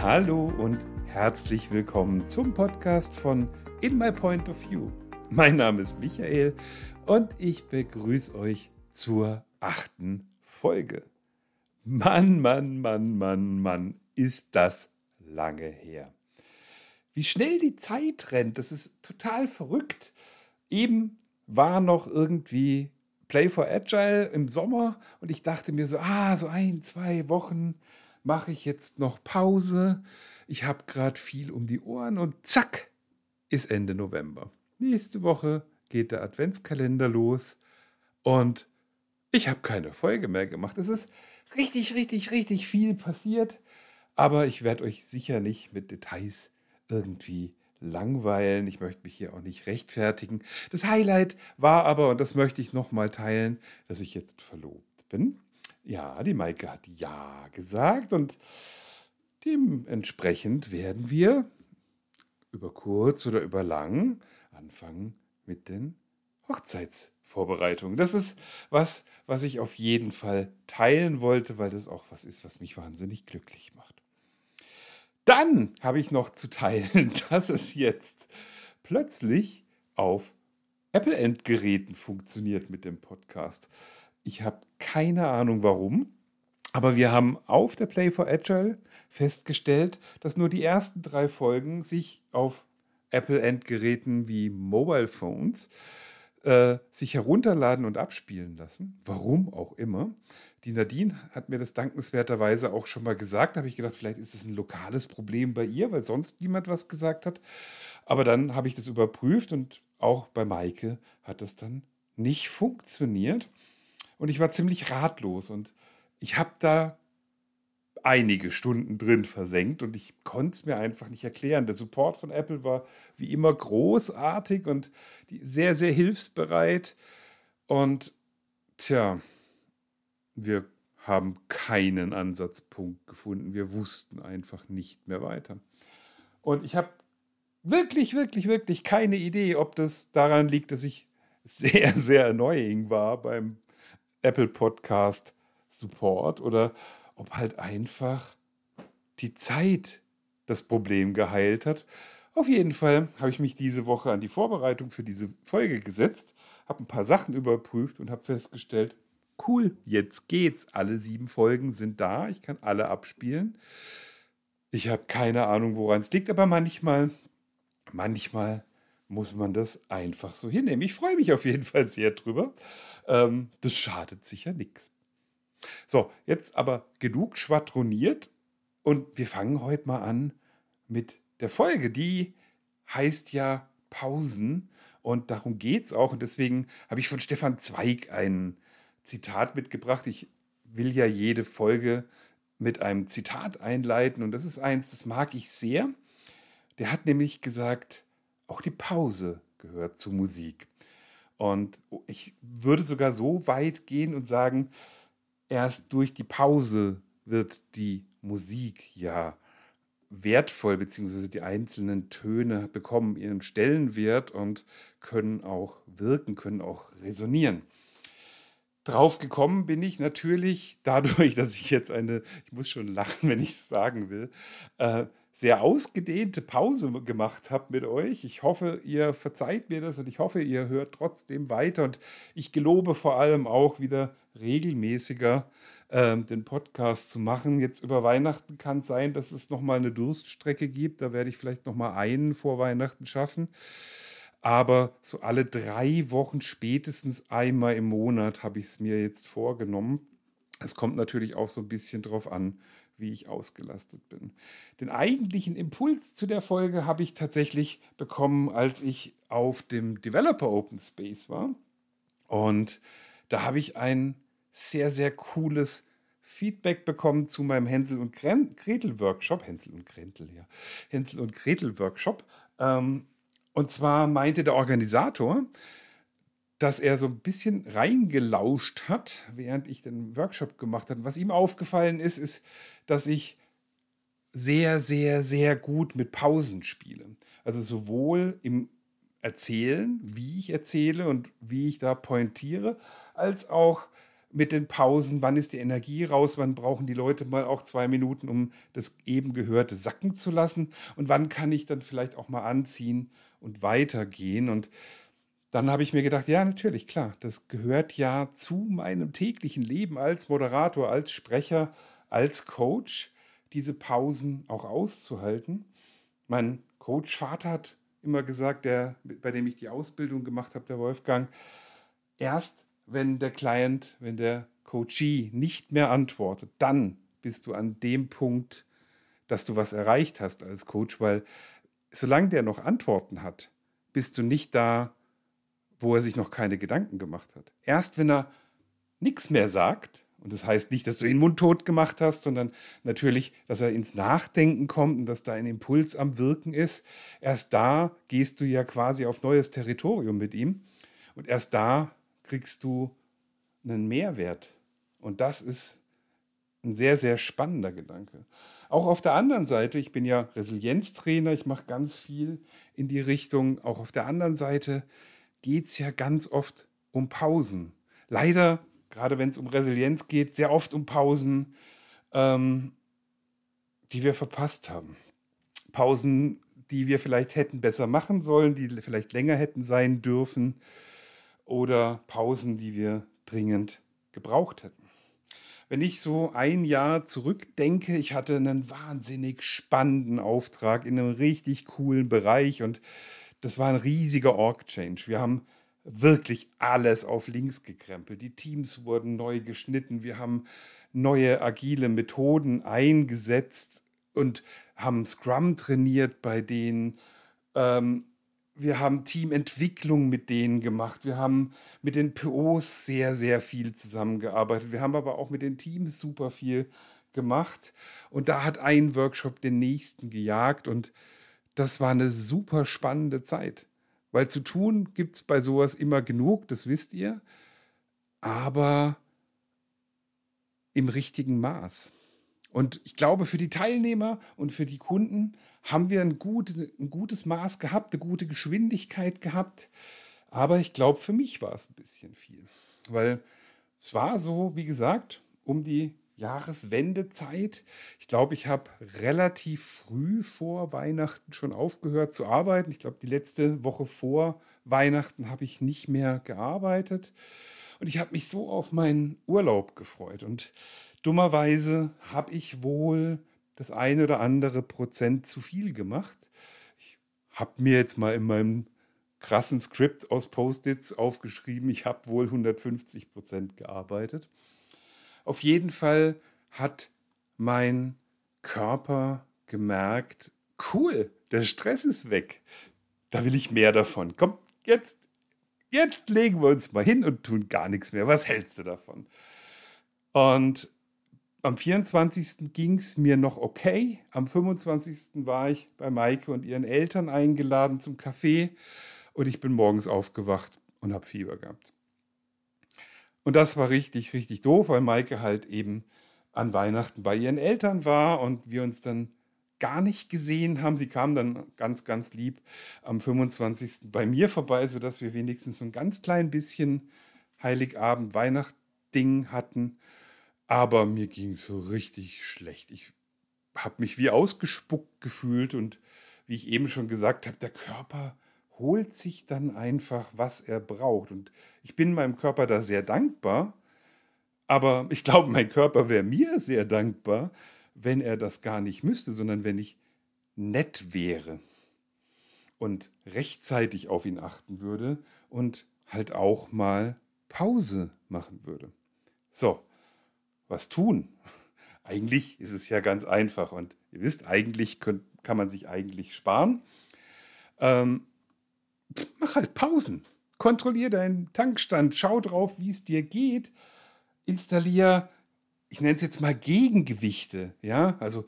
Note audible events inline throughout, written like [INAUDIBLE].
Hallo und herzlich willkommen zum Podcast von In My Point of View. Mein Name ist Michael und ich begrüße euch zur achten Folge. Mann, Mann, Mann, Mann, Mann, ist das lange her. Wie schnell die Zeit rennt, das ist total verrückt. Eben war noch irgendwie Play for Agile im Sommer und ich dachte mir so, ah, so ein, zwei Wochen mache ich jetzt noch Pause. Ich habe gerade viel um die Ohren und zack, ist Ende November. Nächste Woche geht der Adventskalender los und ich habe keine Folge mehr gemacht. Es ist richtig, richtig, richtig viel passiert, aber ich werde euch sicher nicht mit Details irgendwie langweilen. Ich möchte mich hier auch nicht rechtfertigen. Das Highlight war aber, und das möchte ich nochmal teilen, dass ich jetzt verlobt bin. Ja, die Maike hat Ja gesagt und dementsprechend werden wir über kurz oder über lang anfangen mit den Hochzeitsvorbereitungen. Das ist was, was ich auf jeden Fall teilen wollte, weil das auch was ist, was mich wahnsinnig glücklich macht. Dann habe ich noch zu teilen, [LAUGHS] dass es jetzt plötzlich auf Apple-Endgeräten funktioniert mit dem Podcast. Ich habe keine Ahnung warum, aber wir haben auf der Play for Agile festgestellt, dass nur die ersten drei Folgen sich auf Apple-Endgeräten wie Mobile Phones äh, sich herunterladen und abspielen lassen. Warum auch immer. Die Nadine hat mir das dankenswerterweise auch schon mal gesagt. Da habe ich gedacht, vielleicht ist es ein lokales Problem bei ihr, weil sonst niemand was gesagt hat. Aber dann habe ich das überprüft und auch bei Maike hat das dann nicht funktioniert. Und ich war ziemlich ratlos und ich habe da einige Stunden drin versenkt und ich konnte es mir einfach nicht erklären. Der Support von Apple war wie immer großartig und sehr, sehr hilfsbereit. Und tja, wir haben keinen Ansatzpunkt gefunden. Wir wussten einfach nicht mehr weiter. Und ich habe wirklich, wirklich, wirklich keine Idee, ob das daran liegt, dass ich [LAUGHS] sehr, sehr annoying war beim Apple Podcast Support oder ob halt einfach die Zeit das Problem geheilt hat. Auf jeden Fall habe ich mich diese Woche an die Vorbereitung für diese Folge gesetzt, habe ein paar Sachen überprüft und habe festgestellt, cool, jetzt geht's. Alle sieben Folgen sind da, ich kann alle abspielen. Ich habe keine Ahnung, woran es liegt, aber manchmal, manchmal muss man das einfach so hinnehmen. Ich freue mich auf jeden Fall sehr drüber. Ähm, das schadet sicher nichts. So, jetzt aber genug schwadroniert und wir fangen heute mal an mit der Folge. Die heißt ja Pausen und darum geht es auch. Und deswegen habe ich von Stefan Zweig ein Zitat mitgebracht. Ich will ja jede Folge mit einem Zitat einleiten und das ist eins, das mag ich sehr. Der hat nämlich gesagt, auch die Pause gehört zur Musik. Und ich würde sogar so weit gehen und sagen, erst durch die Pause wird die Musik ja wertvoll, beziehungsweise die einzelnen Töne bekommen ihren Stellenwert und können auch wirken, können auch resonieren. Drauf gekommen bin ich natürlich dadurch, [LAUGHS] dass ich jetzt eine, ich muss schon lachen, wenn ich es sagen will, äh, sehr ausgedehnte Pause gemacht habe mit euch. Ich hoffe, ihr verzeiht mir das und ich hoffe, ihr hört trotzdem weiter. Und ich gelobe vor allem auch wieder regelmäßiger äh, den Podcast zu machen. Jetzt über Weihnachten kann es sein, dass es nochmal eine Durststrecke gibt. Da werde ich vielleicht nochmal einen vor Weihnachten schaffen. Aber so alle drei Wochen spätestens einmal im Monat habe ich es mir jetzt vorgenommen. Es kommt natürlich auch so ein bisschen drauf an, wie ich ausgelastet bin. Den eigentlichen Impuls zu der Folge habe ich tatsächlich bekommen, als ich auf dem Developer Open Space war. Und da habe ich ein sehr, sehr cooles Feedback bekommen zu meinem Hänsel und Gretel Workshop. Hänsel und Gretel, ja. Hänsel und Gretel Workshop. Ähm, und zwar meinte der Organisator, dass er so ein bisschen reingelauscht hat, während ich den Workshop gemacht habe. Was ihm aufgefallen ist, ist, dass ich sehr, sehr, sehr gut mit Pausen spiele. Also sowohl im Erzählen, wie ich erzähle und wie ich da pointiere, als auch mit den Pausen, wann ist die Energie raus, wann brauchen die Leute mal auch zwei Minuten, um das eben Gehörte sacken zu lassen und wann kann ich dann vielleicht auch mal anziehen und weitergehen. Und dann habe ich mir gedacht, ja, natürlich, klar, das gehört ja zu meinem täglichen Leben als Moderator, als Sprecher, als Coach, diese Pausen auch auszuhalten. Mein Coach Vater hat immer gesagt, der, bei dem ich die Ausbildung gemacht habe, der Wolfgang, erst wenn der Client, wenn der Coachee nicht mehr antwortet, dann bist du an dem Punkt, dass du was erreicht hast als Coach, weil solange der noch Antworten hat, bist du nicht da, wo er sich noch keine Gedanken gemacht hat. Erst wenn er nichts mehr sagt, und das heißt nicht, dass du ihn mundtot gemacht hast, sondern natürlich, dass er ins Nachdenken kommt und dass da ein Impuls am Wirken ist. Erst da gehst du ja quasi auf neues Territorium mit ihm. Und erst da kriegst du einen Mehrwert. Und das ist ein sehr, sehr spannender Gedanke. Auch auf der anderen Seite, ich bin ja Resilienztrainer, ich mache ganz viel in die Richtung. Auch auf der anderen Seite geht es ja ganz oft um Pausen. Leider, gerade wenn es um Resilienz geht, sehr oft um Pausen, ähm, die wir verpasst haben. Pausen, die wir vielleicht hätten besser machen sollen, die vielleicht länger hätten sein dürfen oder Pausen, die wir dringend gebraucht hätten. Wenn ich so ein Jahr zurückdenke, ich hatte einen wahnsinnig spannenden Auftrag in einem richtig coolen Bereich und das war ein riesiger Org-Change. Wir haben wirklich alles auf links gekrempelt. Die Teams wurden neu geschnitten. Wir haben neue agile Methoden eingesetzt und haben Scrum trainiert bei denen. Ähm, wir haben Teamentwicklung mit denen gemacht. Wir haben mit den POs sehr, sehr viel zusammengearbeitet. Wir haben aber auch mit den Teams super viel gemacht. Und da hat ein Workshop den nächsten gejagt. Und das war eine super spannende Zeit. Weil zu tun gibt es bei sowas immer genug, das wisst ihr. Aber im richtigen Maß. Und ich glaube, für die Teilnehmer und für die Kunden haben wir ein, gut, ein gutes Maß gehabt, eine gute Geschwindigkeit gehabt. Aber ich glaube, für mich war es ein bisschen viel. Weil es war so, wie gesagt, um die Jahreswendezeit. Ich glaube, ich habe relativ früh vor Weihnachten schon aufgehört zu arbeiten. Ich glaube, die letzte Woche vor Weihnachten habe ich nicht mehr gearbeitet. Und ich habe mich so auf meinen Urlaub gefreut. Und dummerweise habe ich wohl das eine oder andere Prozent zu viel gemacht. Ich habe mir jetzt mal in meinem krassen Skript aus Post-its aufgeschrieben, ich habe wohl 150 Prozent gearbeitet. Auf jeden Fall hat mein Körper gemerkt, cool, der Stress ist weg. Da will ich mehr davon. Komm, jetzt, jetzt legen wir uns mal hin und tun gar nichts mehr. Was hältst du davon? Und am 24. ging es mir noch okay. Am 25. war ich bei Maike und ihren Eltern eingeladen zum Kaffee und ich bin morgens aufgewacht und habe Fieber gehabt. Und das war richtig, richtig doof, weil Maike halt eben an Weihnachten bei ihren Eltern war und wir uns dann gar nicht gesehen haben. Sie kam dann ganz, ganz lieb am 25. bei mir vorbei, sodass wir wenigstens so ein ganz klein bisschen Heiligabend, Weihnachtding hatten. Aber mir ging es so richtig schlecht. Ich habe mich wie ausgespuckt gefühlt und wie ich eben schon gesagt habe, der Körper holt sich dann einfach, was er braucht. Und ich bin meinem Körper da sehr dankbar, aber ich glaube, mein Körper wäre mir sehr dankbar, wenn er das gar nicht müsste, sondern wenn ich nett wäre und rechtzeitig auf ihn achten würde und halt auch mal Pause machen würde. So, was tun? [LAUGHS] Eigentlich ist es ja ganz einfach und ihr wisst, eigentlich könnt, kann man sich eigentlich sparen. Ähm, mach halt Pausen. Kontrollier deinen Tankstand, schau drauf, wie es dir geht. Installier, ich nenne es jetzt mal Gegengewichte. Ja, also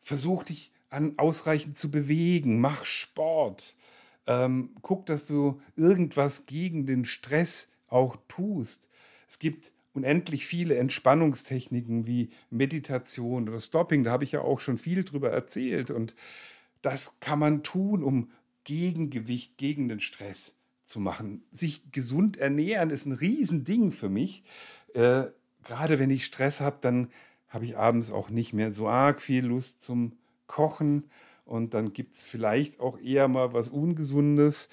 versuch dich an ausreichend zu bewegen, mach Sport. Ähm, guck, dass du irgendwas gegen den Stress auch tust. Es gibt unendlich viele Entspannungstechniken wie Meditation oder Stopping. Da habe ich ja auch schon viel drüber erzählt. Und das kann man tun, um Gegengewicht gegen den Stress zu machen. Sich gesund ernähren ist ein Riesending für mich. Äh, Gerade wenn ich Stress habe, dann habe ich abends auch nicht mehr so arg viel Lust zum Kochen und dann gibt es vielleicht auch eher mal was Ungesundes.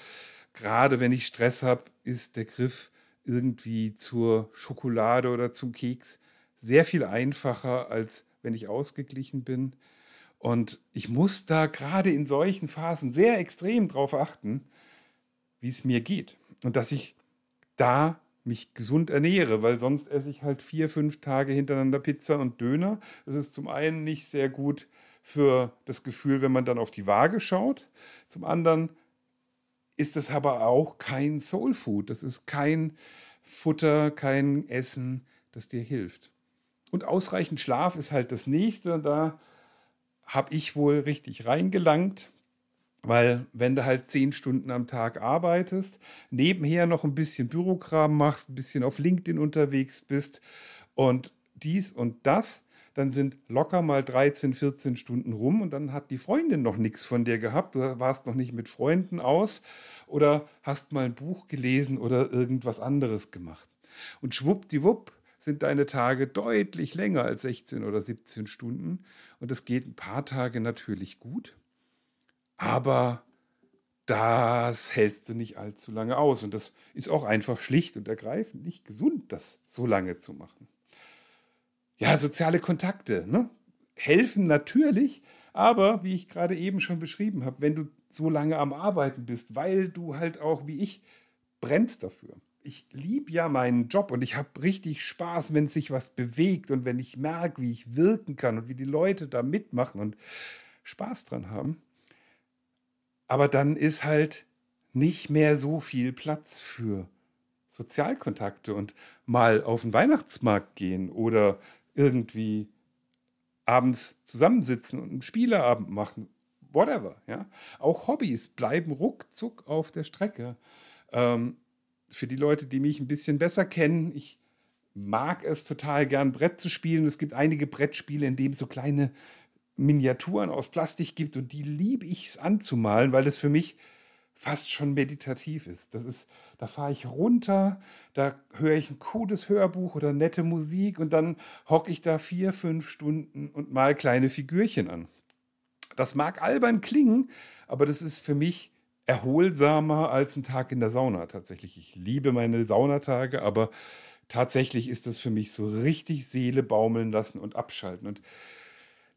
Gerade wenn ich Stress habe, ist der Griff irgendwie zur Schokolade oder zum Keks sehr viel einfacher, als wenn ich ausgeglichen bin. Und ich muss da gerade in solchen Phasen sehr extrem drauf achten, wie es mir geht. Und dass ich da mich gesund ernähre, weil sonst esse ich halt vier, fünf Tage hintereinander Pizza und Döner. Das ist zum einen nicht sehr gut für das Gefühl, wenn man dann auf die Waage schaut. Zum anderen ist es aber auch kein Soul Food. Das ist kein Futter, kein Essen, das dir hilft. Und ausreichend Schlaf ist halt das nächste. Da habe ich wohl richtig reingelangt. Weil wenn du halt zehn Stunden am Tag arbeitest, nebenher noch ein bisschen Bürokram machst, ein bisschen auf LinkedIn unterwegs bist und dies und das, dann sind locker mal 13, 14 Stunden rum und dann hat die Freundin noch nichts von dir gehabt. Du warst noch nicht mit Freunden aus oder hast mal ein Buch gelesen oder irgendwas anderes gemacht. Und schwuppdiwupp sind deine Tage deutlich länger als 16 oder 17 Stunden und es geht ein paar Tage natürlich gut aber das hältst du nicht allzu lange aus. Und das ist auch einfach schlicht und ergreifend nicht gesund, das so lange zu machen. Ja, soziale Kontakte ne? helfen natürlich, aber wie ich gerade eben schon beschrieben habe, wenn du so lange am Arbeiten bist, weil du halt auch wie ich brennst dafür. Ich liebe ja meinen Job und ich habe richtig Spaß, wenn sich was bewegt und wenn ich merke, wie ich wirken kann und wie die Leute da mitmachen und Spaß dran haben. Aber dann ist halt nicht mehr so viel Platz für Sozialkontakte und mal auf den Weihnachtsmarkt gehen oder irgendwie abends zusammensitzen und einen Spieleabend machen, whatever. Ja? Auch Hobbys bleiben ruckzuck auf der Strecke. Ähm, für die Leute, die mich ein bisschen besser kennen, ich mag es total gern, Brett zu spielen. Es gibt einige Brettspiele, in denen so kleine Miniaturen aus Plastik gibt und die liebe ich es anzumalen, weil das für mich fast schon meditativ ist. Das ist, da fahre ich runter, da höre ich ein cooles Hörbuch oder nette Musik und dann hocke ich da vier, fünf Stunden und mal kleine Figürchen an. Das mag albern klingen, aber das ist für mich erholsamer als ein Tag in der Sauna tatsächlich. Ich liebe meine Saunatage, aber tatsächlich ist das für mich so richtig Seele baumeln lassen und abschalten. Und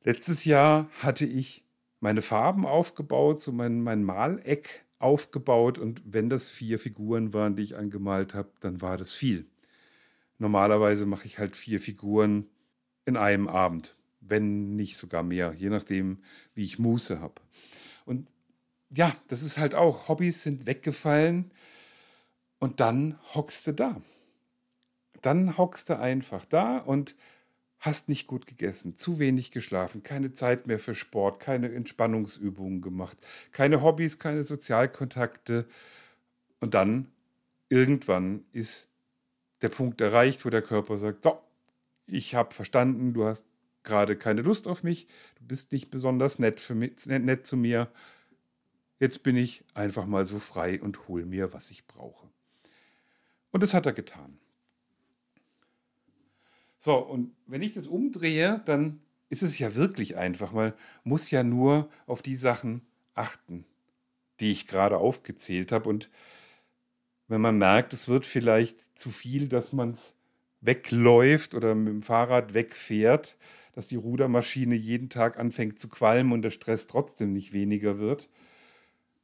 Letztes Jahr hatte ich meine Farben aufgebaut, so mein, mein Maleck aufgebaut und wenn das vier Figuren waren, die ich angemalt habe, dann war das viel. Normalerweise mache ich halt vier Figuren in einem Abend, wenn nicht sogar mehr, je nachdem, wie ich Muße habe. Und ja, das ist halt auch, Hobbys sind weggefallen und dann hockst du da. Dann hockst du einfach da und hast nicht gut gegessen, zu wenig geschlafen, keine Zeit mehr für Sport, keine Entspannungsübungen gemacht, keine Hobbys, keine Sozialkontakte. Und dann irgendwann ist der Punkt erreicht, wo der Körper sagt, so, ich habe verstanden, du hast gerade keine Lust auf mich, du bist nicht besonders nett, für mich, nett zu mir. Jetzt bin ich einfach mal so frei und hol mir, was ich brauche. Und das hat er getan. So, und wenn ich das umdrehe, dann ist es ja wirklich einfach. Man muss ja nur auf die Sachen achten, die ich gerade aufgezählt habe. Und wenn man merkt, es wird vielleicht zu viel, dass man es wegläuft oder mit dem Fahrrad wegfährt, dass die Rudermaschine jeden Tag anfängt zu qualmen und der Stress trotzdem nicht weniger wird,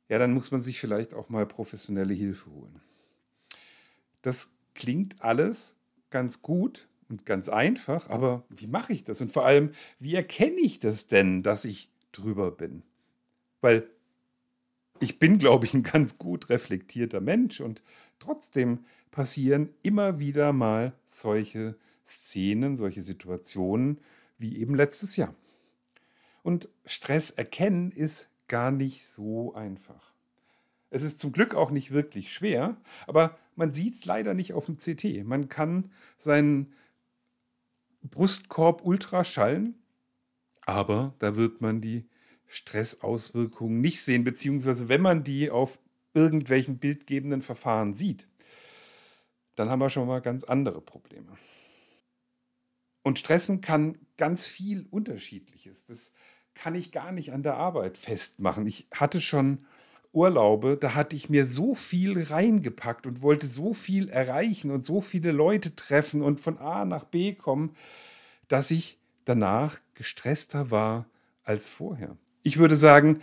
ja, dann muss man sich vielleicht auch mal professionelle Hilfe holen. Das klingt alles ganz gut, und ganz einfach, aber wie mache ich das? Und vor allem, wie erkenne ich das denn, dass ich drüber bin? Weil ich bin, glaube ich, ein ganz gut reflektierter Mensch und trotzdem passieren immer wieder mal solche Szenen, solche Situationen wie eben letztes Jahr. Und Stress erkennen ist gar nicht so einfach. Es ist zum Glück auch nicht wirklich schwer, aber man sieht es leider nicht auf dem CT. Man kann seinen Brustkorb Ultraschallen, aber da wird man die Stressauswirkungen nicht sehen, beziehungsweise wenn man die auf irgendwelchen bildgebenden Verfahren sieht, dann haben wir schon mal ganz andere Probleme. Und stressen kann ganz viel Unterschiedliches. Das kann ich gar nicht an der Arbeit festmachen. Ich hatte schon Urlaube, da hatte ich mir so viel reingepackt und wollte so viel erreichen und so viele Leute treffen und von A nach B kommen, dass ich danach gestresster war als vorher. Ich würde sagen,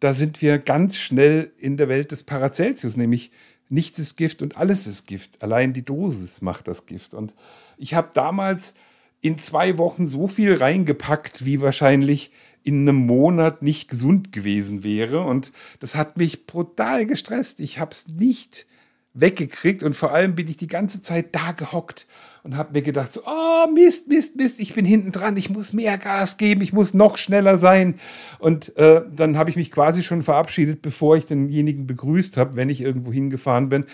da sind wir ganz schnell in der Welt des Paracelsius, nämlich nichts ist Gift und alles ist Gift. Allein die Dosis macht das Gift. Und ich habe damals in zwei Wochen so viel reingepackt, wie wahrscheinlich in einem Monat nicht gesund gewesen wäre. Und das hat mich brutal gestresst. Ich habe es nicht weggekriegt und vor allem bin ich die ganze Zeit da gehockt und habe mir gedacht, so, oh Mist, Mist, Mist, ich bin hinten dran, ich muss mehr Gas geben, ich muss noch schneller sein. Und äh, dann habe ich mich quasi schon verabschiedet, bevor ich denjenigen begrüßt habe, wenn ich irgendwo hingefahren bin.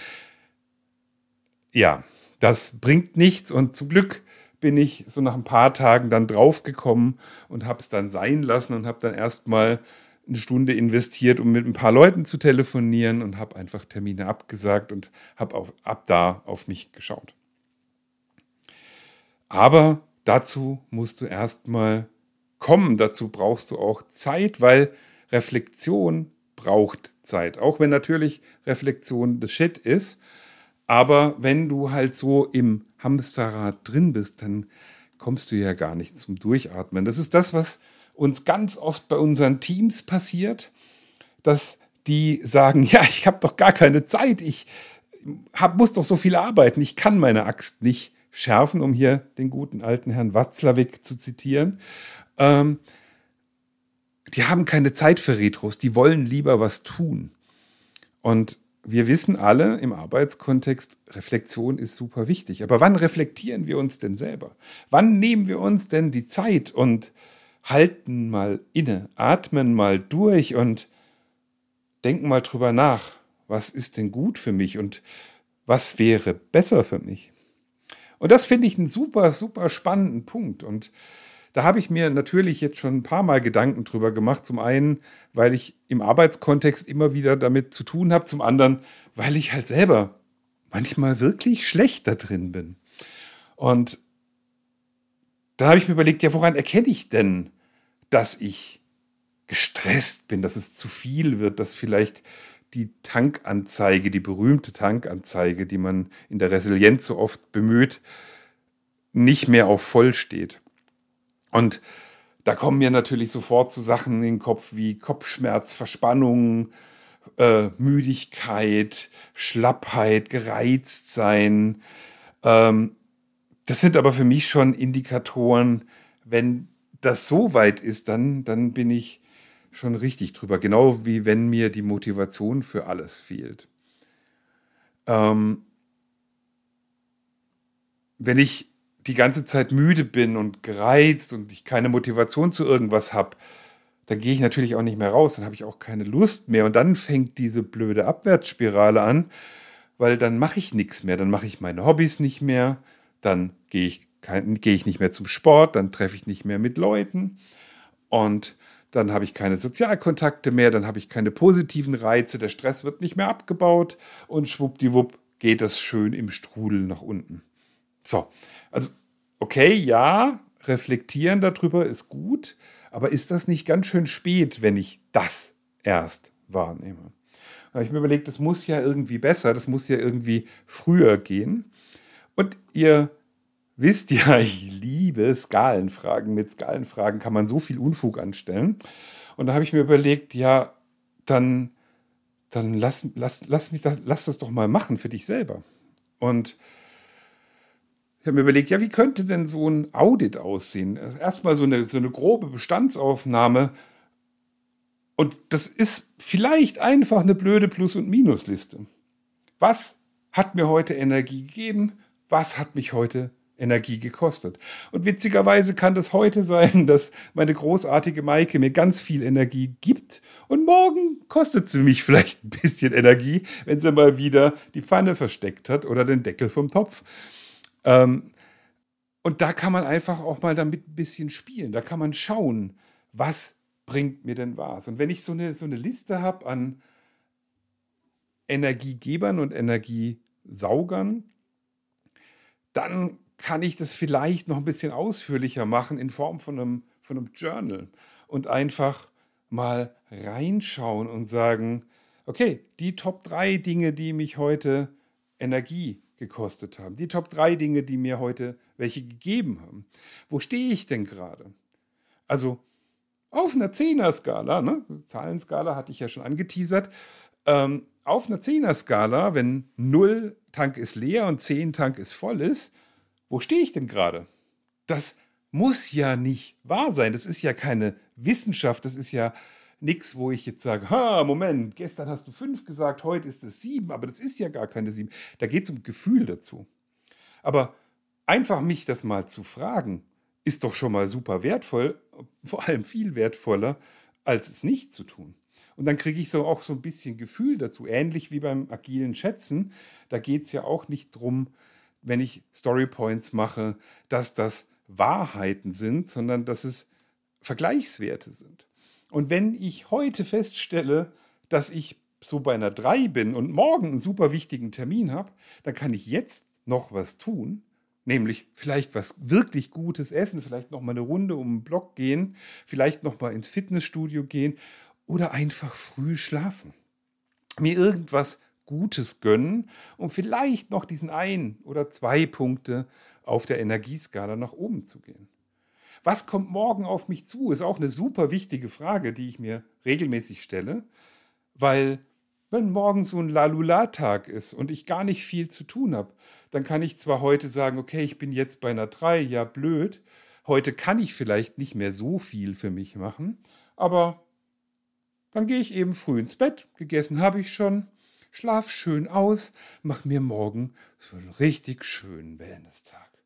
Ja, das bringt nichts und zum Glück bin ich so nach ein paar Tagen dann draufgekommen und habe es dann sein lassen und habe dann erstmal eine Stunde investiert, um mit ein paar Leuten zu telefonieren und habe einfach Termine abgesagt und habe ab da auf mich geschaut. Aber dazu musst du erstmal kommen, dazu brauchst du auch Zeit, weil Reflexion braucht Zeit. Auch wenn natürlich Reflexion das Shit ist, aber wenn du halt so im Hamsterrad drin bist, dann kommst du ja gar nicht zum Durchatmen. Das ist das, was uns ganz oft bei unseren Teams passiert, dass die sagen, [LAUGHS] ja, ich habe doch gar keine Zeit, ich hab, muss doch so viel arbeiten, ich kann meine Axt nicht schärfen, um hier den guten alten Herrn Watzlawick zu zitieren. Ähm, die haben keine Zeit für Retros, die wollen lieber was tun. Und wir wissen alle im Arbeitskontext, Reflexion ist super wichtig. Aber wann reflektieren wir uns denn selber? Wann nehmen wir uns denn die Zeit und halten mal inne, atmen mal durch und denken mal drüber nach, was ist denn gut für mich und was wäre besser für mich? Und das finde ich einen super, super spannenden Punkt. Und da habe ich mir natürlich jetzt schon ein paar Mal Gedanken drüber gemacht. Zum einen, weil ich im Arbeitskontext immer wieder damit zu tun habe. Zum anderen, weil ich halt selber manchmal wirklich schlecht da drin bin. Und da habe ich mir überlegt, ja, woran erkenne ich denn, dass ich gestresst bin, dass es zu viel wird, dass vielleicht die Tankanzeige, die berühmte Tankanzeige, die man in der Resilienz so oft bemüht, nicht mehr auf voll steht. Und da kommen mir natürlich sofort so Sachen in den Kopf wie Kopfschmerz, Verspannung, äh, Müdigkeit, Schlappheit, gereizt sein. Ähm, das sind aber für mich schon Indikatoren, wenn das so weit ist, dann, dann bin ich schon richtig drüber. Genau wie wenn mir die Motivation für alles fehlt. Ähm, wenn ich die ganze Zeit müde bin und gereizt und ich keine Motivation zu irgendwas habe, dann gehe ich natürlich auch nicht mehr raus, dann habe ich auch keine Lust mehr und dann fängt diese blöde Abwärtsspirale an, weil dann mache ich nichts mehr, dann mache ich meine Hobbys nicht mehr, dann gehe ich, gehe ich nicht mehr zum Sport, dann treffe ich nicht mehr mit Leuten und dann habe ich keine Sozialkontakte mehr, dann habe ich keine positiven Reize, der Stress wird nicht mehr abgebaut und schwuppdiwupp geht das schön im Strudel nach unten. So, also, okay, ja, reflektieren darüber ist gut, aber ist das nicht ganz schön spät, wenn ich das erst wahrnehme? Da habe ich mir überlegt, das muss ja irgendwie besser, das muss ja irgendwie früher gehen. Und ihr wisst ja, [LAUGHS] ich liebe Skalenfragen. Mit Skalenfragen kann man so viel Unfug anstellen. Und da habe ich mir überlegt, ja, dann, dann lass, lass, lass, mich das, lass das doch mal machen für dich selber. Und habe mir überlegt, ja, wie könnte denn so ein Audit aussehen? Erstmal so eine, so eine grobe Bestandsaufnahme. Und das ist vielleicht einfach eine blöde Plus- und Minusliste. Was hat mir heute Energie gegeben? Was hat mich heute Energie gekostet? Und witzigerweise kann das heute sein, [LAUGHS] dass meine großartige Maike mir ganz viel Energie gibt und morgen kostet sie mich [LAUGHS] vielleicht ein bisschen Energie, wenn sie mal wieder die Pfanne versteckt hat oder den Deckel vom Topf. Ähm, und da kann man einfach auch mal damit ein bisschen spielen. Da kann man schauen, was bringt mir denn was. Und wenn ich so eine, so eine Liste habe an Energiegebern und Energiesaugern, dann kann ich das vielleicht noch ein bisschen ausführlicher machen in Form von einem, von einem Journal und einfach mal reinschauen und sagen, okay, die Top 3 Dinge, die mich heute Energie gekostet haben, die Top 3 Dinge, die mir heute welche gegeben haben. Wo stehe ich denn gerade? Also auf einer Zehner-Skala, ne? Zahlenskala hatte ich ja schon angeteasert, ähm, auf einer Zehner-Skala, wenn 0 Tank ist leer und 10 Tank ist voll ist, wo stehe ich denn gerade? Das muss ja nicht wahr sein. Das ist ja keine Wissenschaft. Das ist ja nichts, wo ich jetzt sage, ha, Moment, gestern hast du fünf gesagt, heute ist es sieben, aber das ist ja gar keine sieben. Da geht es um Gefühl dazu. Aber einfach mich das mal zu fragen, ist doch schon mal super wertvoll, vor allem viel wertvoller, als es nicht zu tun. Und dann kriege ich so auch so ein bisschen Gefühl dazu, ähnlich wie beim agilen Schätzen. Da geht es ja auch nicht darum, wenn ich Storypoints mache, dass das Wahrheiten sind, sondern dass es Vergleichswerte sind. Und wenn ich heute feststelle, dass ich so bei einer 3 bin und morgen einen super wichtigen Termin habe, dann kann ich jetzt noch was tun, nämlich vielleicht was wirklich Gutes essen, vielleicht noch mal eine Runde um den Block gehen, vielleicht noch mal ins Fitnessstudio gehen oder einfach früh schlafen. Mir irgendwas Gutes gönnen, um vielleicht noch diesen ein oder zwei Punkte auf der Energieskala nach oben zu gehen. Was kommt morgen auf mich zu? Ist auch eine super wichtige Frage, die ich mir regelmäßig stelle, weil wenn morgen so ein Lalula-Tag ist und ich gar nicht viel zu tun habe, dann kann ich zwar heute sagen, okay, ich bin jetzt bei einer 3, ja blöd, heute kann ich vielleicht nicht mehr so viel für mich machen, aber dann gehe ich eben früh ins Bett, gegessen habe ich schon, schlaf schön aus, mach mir morgen so einen richtig schönen Wellness-Tag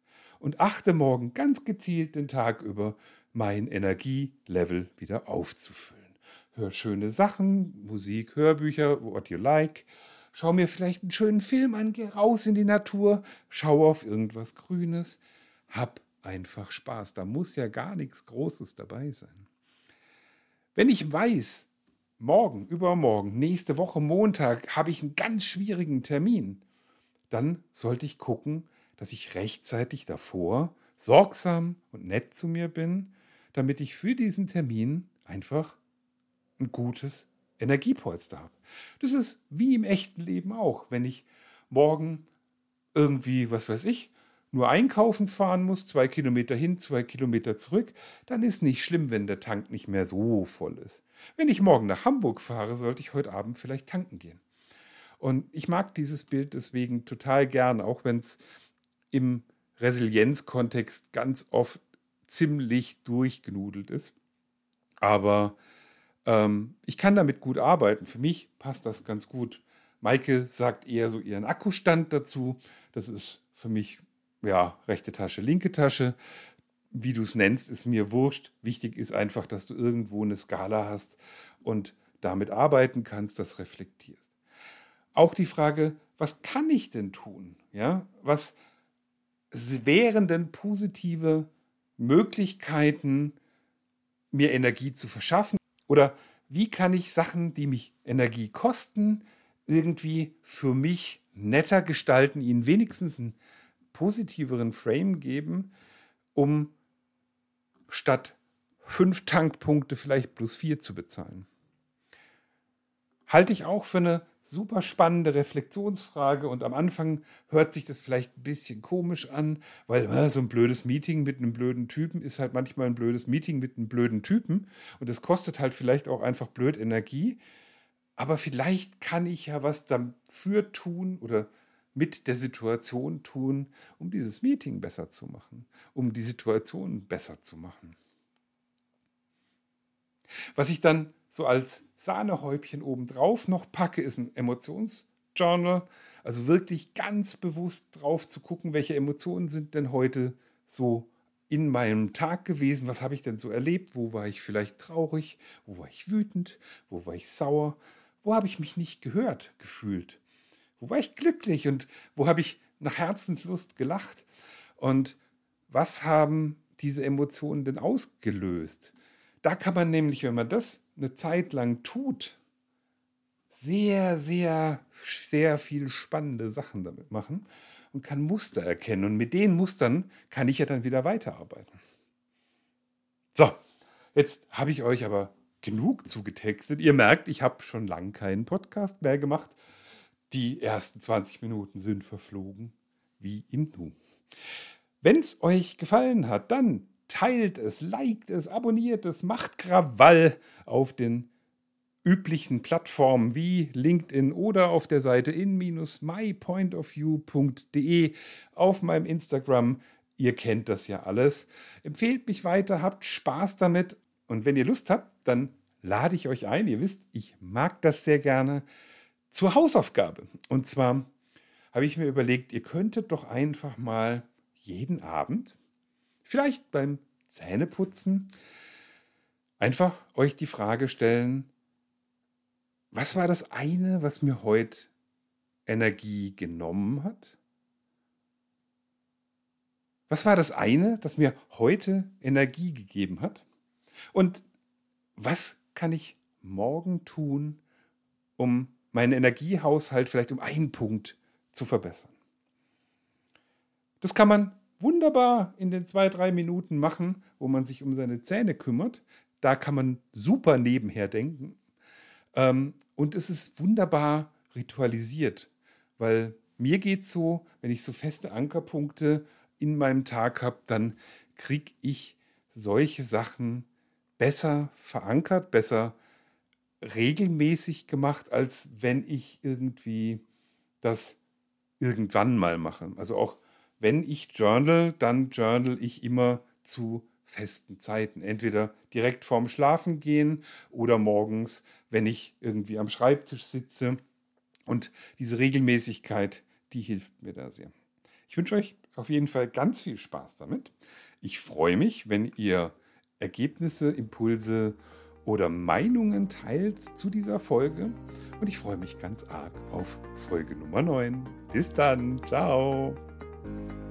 und achte morgen ganz gezielt den Tag über, mein Energielevel wieder aufzufüllen. Hör schöne Sachen, Musik, Hörbücher, what you like. Schau mir vielleicht einen schönen Film an, geh raus in die Natur, schau auf irgendwas Grünes. Hab einfach Spaß. Da muss ja gar nichts Großes dabei sein. Wenn ich weiß, morgen, übermorgen, nächste Woche Montag habe ich einen ganz schwierigen Termin, dann sollte ich gucken, dass ich rechtzeitig davor sorgsam und nett zu mir bin, damit ich für diesen Termin einfach ein gutes Energiepolster habe. Das ist wie im echten Leben auch. Wenn ich morgen irgendwie, was weiß ich, nur einkaufen fahren muss, zwei Kilometer hin, zwei Kilometer zurück, dann ist nicht schlimm, wenn der Tank nicht mehr so voll ist. Wenn ich morgen nach Hamburg fahre, sollte ich heute Abend vielleicht tanken gehen. Und ich mag dieses Bild deswegen total gern, auch wenn es im Resilienzkontext ganz oft ziemlich durchgenudelt ist. Aber ähm, ich kann damit gut arbeiten. Für mich passt das ganz gut. Maike sagt eher so ihren Akkustand dazu. Das ist für mich, ja, rechte Tasche, linke Tasche. Wie du es nennst, ist mir wurscht. Wichtig ist einfach, dass du irgendwo eine Skala hast und damit arbeiten kannst, das reflektierst. Auch die Frage, was kann ich denn tun? Ja, was, wären denn positive Möglichkeiten, mir Energie zu verschaffen? Oder wie kann ich Sachen, die mich Energie kosten, irgendwie für mich netter gestalten, ihnen wenigstens einen positiveren Frame geben, um statt fünf Tankpunkte vielleicht plus vier zu bezahlen? Halte ich auch für eine super spannende Reflexionsfrage und am Anfang hört sich das vielleicht ein bisschen komisch an, weil äh, so ein blödes Meeting mit einem blöden Typen ist halt manchmal ein blödes Meeting mit einem blöden Typen und es kostet halt vielleicht auch einfach blöd Energie. Aber vielleicht kann ich ja was dafür tun oder mit der Situation tun, um dieses Meeting besser zu machen, um die Situation besser zu machen. Was ich dann so als Sahnehäubchen obendrauf noch packe, ist ein Emotionsjournal. Also wirklich ganz bewusst drauf zu gucken, welche Emotionen sind denn heute so in meinem Tag gewesen, was habe ich denn so erlebt, wo war ich vielleicht traurig, wo war ich wütend, wo war ich sauer, wo habe ich mich nicht gehört gefühlt, wo war ich glücklich und wo habe ich nach Herzenslust gelacht? Und was haben diese Emotionen denn ausgelöst? Da kann man nämlich, wenn man das eine Zeit lang tut, sehr, sehr, sehr viel spannende Sachen damit machen. und kann Muster erkennen. Und mit den Mustern kann ich ja dann wieder weiterarbeiten. So, jetzt habe ich euch aber genug zugetextet. Ihr merkt, ich habe schon lange keinen Podcast mehr gemacht. Die ersten 20 Minuten sind verflogen, wie im Nu. Wenn es euch gefallen hat, dann teilt es, liked es, abonniert es, macht Krawall auf den üblichen Plattformen wie LinkedIn oder auf der Seite in-mypointofview.de, auf meinem Instagram. Ihr kennt das ja alles. Empfehlt mich weiter, habt Spaß damit und wenn ihr Lust habt, dann lade ich euch ein. Ihr wisst, ich mag das sehr gerne zur Hausaufgabe. Und zwar habe ich mir überlegt, ihr könntet doch einfach mal jeden Abend, vielleicht beim Zähneputzen, einfach euch die Frage stellen, was war das eine, was mir heute Energie genommen hat? Was war das eine, das mir heute Energie gegeben hat? Und was kann ich morgen tun, um meinen Energiehaushalt vielleicht um einen Punkt zu verbessern? Das kann man wunderbar in den zwei, drei Minuten machen, wo man sich um seine Zähne kümmert. Da kann man super nebenher denken. Ähm, und es ist wunderbar ritualisiert, weil mir geht so, wenn ich so feste Ankerpunkte in meinem Tag habe, dann kriege ich solche Sachen besser verankert, besser regelmäßig gemacht, als wenn ich irgendwie das irgendwann mal mache. Also auch wenn ich journal, dann journal ich immer zu festen Zeiten. Entweder direkt vorm Schlafen gehen oder morgens, wenn ich irgendwie am Schreibtisch sitze. Und diese Regelmäßigkeit, die hilft mir da sehr. Ich wünsche euch auf jeden Fall ganz viel Spaß damit. Ich freue mich, wenn ihr Ergebnisse, Impulse oder Meinungen teilt zu dieser Folge. Und ich freue mich ganz arg auf Folge Nummer 9. Bis dann. Ciao. Bye.